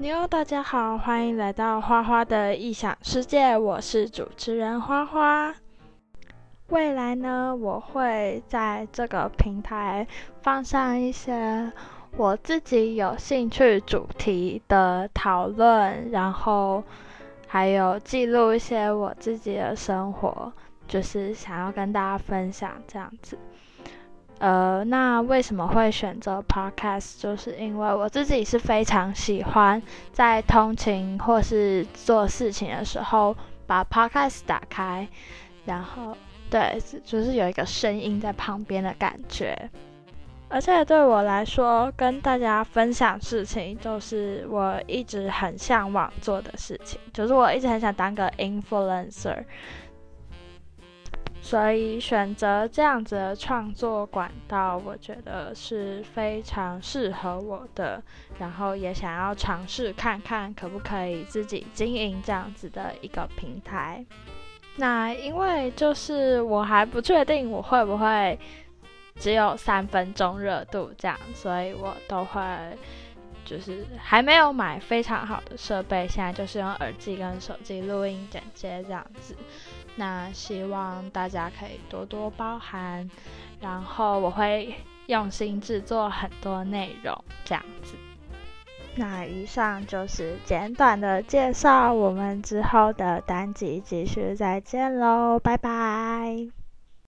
妞，大家好，欢迎来到花花的异想世界，我是主持人花花。未来呢，我会在这个平台放上一些我自己有兴趣主题的讨论，然后还有记录一些我自己的生活，就是想要跟大家分享这样子。呃，那为什么会选择 podcast？就是因为我自己是非常喜欢在通勤或是做事情的时候把 podcast 打开，然后对，就是有一个声音在旁边的感觉。而且对我来说，跟大家分享事情，就是我一直很向往做的事情，就是我一直很想当个 influencer。所以选择这样子的创作管道，我觉得是非常适合我的。然后也想要尝试看看，可不可以自己经营这样子的一个平台。那因为就是我还不确定我会不会只有三分钟热度这样，所以我都会就是还没有买非常好的设备，现在就是用耳机跟手机录音剪接这样子。那希望大家可以多多包涵，然后我会用心制作很多内容，这样子。那以上就是简短的介绍，我们之后的单集继续再见喽，拜拜。